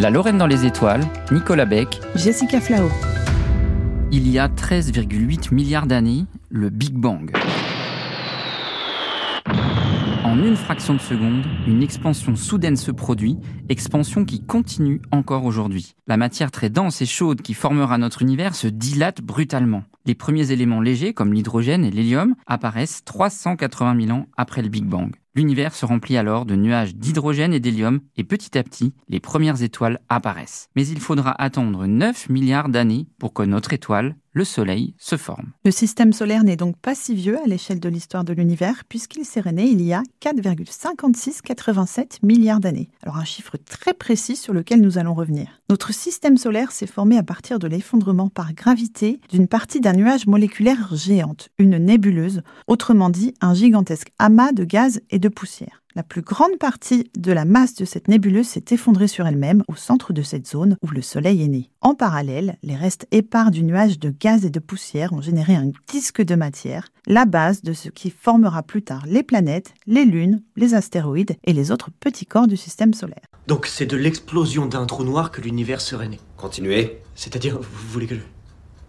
La Lorraine dans les étoiles, Nicolas Beck, Jessica Flao. Il y a 13,8 milliards d'années, le Big Bang. En une fraction de seconde, une expansion soudaine se produit, expansion qui continue encore aujourd'hui. La matière très dense et chaude qui formera notre univers se dilate brutalement. Les premiers éléments légers, comme l'hydrogène et l'hélium, apparaissent 380 000 ans après le Big Bang. L'univers se remplit alors de nuages d'hydrogène et d'hélium et petit à petit, les premières étoiles apparaissent. Mais il faudra attendre 9 milliards d'années pour que notre étoile, le Soleil, se forme. Le système solaire n'est donc pas si vieux à l'échelle de l'histoire de l'univers puisqu'il s'est né il y a 4,5687 milliards d'années. Alors un chiffre très précis sur lequel nous allons revenir. Notre système solaire s'est formé à partir de l'effondrement par gravité d'une partie d'un nuage moléculaire géante, une nébuleuse, autrement dit un gigantesque amas de gaz et de poussière. La plus grande partie de la masse de cette nébuleuse s'est effondrée sur elle-même au centre de cette zone où le Soleil est né. En parallèle, les restes épars du nuage de gaz et de poussière ont généré un disque de matière, la base de ce qui formera plus tard les planètes, les lunes, les astéroïdes et les autres petits corps du système solaire. Donc c'est de l'explosion d'un trou noir que l'univers serait né. Continuez. C'est-à-dire, vous voulez que je,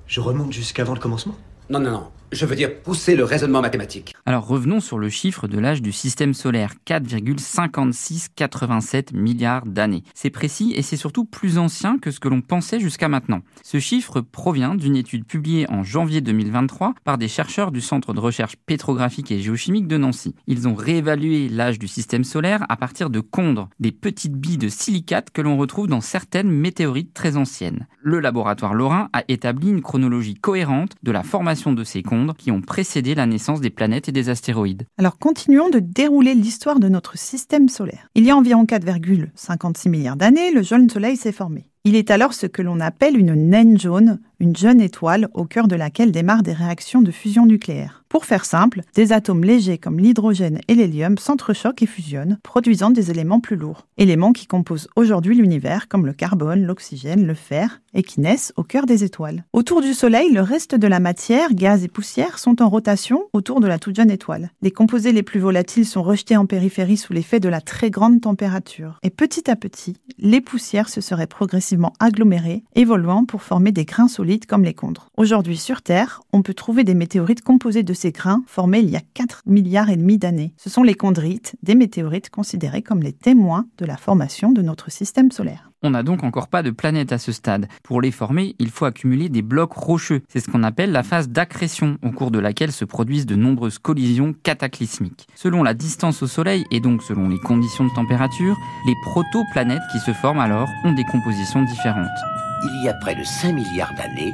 je remonte jusqu'avant le commencement? Non, non, non. Je veux dire pousser le raisonnement mathématique. Alors revenons sur le chiffre de l'âge du système solaire, 4,5687 milliards d'années. C'est précis et c'est surtout plus ancien que ce que l'on pensait jusqu'à maintenant. Ce chiffre provient d'une étude publiée en janvier 2023 par des chercheurs du Centre de recherche pétrographique et géochimique de Nancy. Ils ont réévalué l'âge du système solaire à partir de condres, des petites billes de silicate que l'on retrouve dans certaines météorites très anciennes. Le laboratoire Lorrain a établi une chronologie cohérente de la formation de ces condres qui ont précédé la naissance des planètes et des astéroïdes. Alors continuons de dérouler l'histoire de notre système solaire. Il y a environ 4,56 milliards d'années, le jeune Soleil s'est formé. Il est alors ce que l'on appelle une naine jaune, une jeune étoile au cœur de laquelle démarrent des réactions de fusion nucléaire. Pour faire simple, des atomes légers comme l'hydrogène et l'hélium s'entrechoquent et fusionnent, produisant des éléments plus lourds. Éléments qui composent aujourd'hui l'univers comme le carbone, l'oxygène, le fer et qui naissent au cœur des étoiles. Autour du Soleil, le reste de la matière, gaz et poussière sont en rotation autour de la toute jeune étoile. Les composés les plus volatiles sont rejetés en périphérie sous l'effet de la très grande température. Et petit à petit, les poussières se seraient progressivement agglomérées, évoluant pour former des grains solides comme les condres. Aujourd'hui sur Terre, on peut trouver des météorites composées de ces grains formés il y a 4 milliards et demi d'années. Ce sont les chondrites, des météorites considérées comme les témoins de la formation de notre système solaire. On n'a donc encore pas de planètes à ce stade. Pour les former, il faut accumuler des blocs rocheux. C'est ce qu'on appelle la phase d'accrétion, au cours de laquelle se produisent de nombreuses collisions cataclysmiques. Selon la distance au Soleil et donc selon les conditions de température, les protoplanètes qui se forment alors ont des compositions différentes. Il y a près de 5 milliards d'années,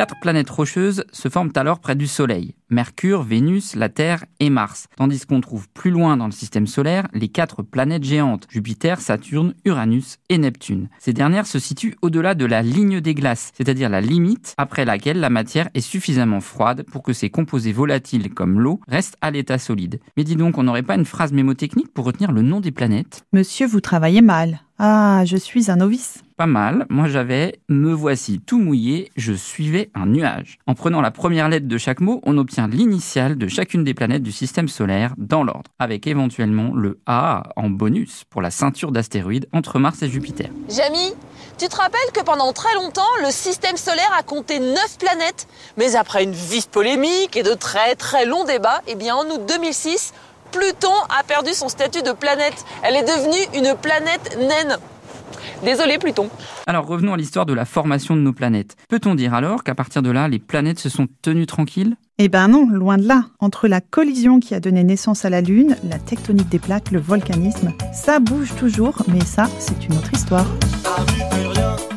Quatre planètes rocheuses se forment alors près du Soleil. Mercure, Vénus, la Terre et Mars. Tandis qu'on trouve plus loin dans le système solaire les quatre planètes géantes, Jupiter, Saturne, Uranus et Neptune. Ces dernières se situent au-delà de la ligne des glaces, c'est-à-dire la limite après laquelle la matière est suffisamment froide pour que ces composés volatiles comme l'eau restent à l'état solide. Mais dis donc, on n'aurait pas une phrase mémotechnique pour retenir le nom des planètes? Monsieur, vous travaillez mal. Ah, je suis un novice. Pas mal, moi j'avais me voici tout mouillé, je suivais un nuage. En prenant la première lettre de chaque mot, on obtient l'initiale de chacune des planètes du système solaire dans l'ordre, avec éventuellement le A en bonus pour la ceinture d'astéroïdes entre Mars et Jupiter. Jamy, tu te rappelles que pendant très longtemps, le système solaire a compté 9 planètes? Mais après une vive polémique et de très très longs débats, eh bien en août 2006, Pluton a perdu son statut de planète. Elle est devenue une planète naine. Désolé Pluton. Alors revenons à l'histoire de la formation de nos planètes. Peut-on dire alors qu'à partir de là, les planètes se sont tenues tranquilles? Eh ben non, loin de là. Entre la collision qui a donné naissance à la Lune, la tectonique des plaques, le volcanisme, ça bouge toujours, mais ça, c'est une autre histoire. rien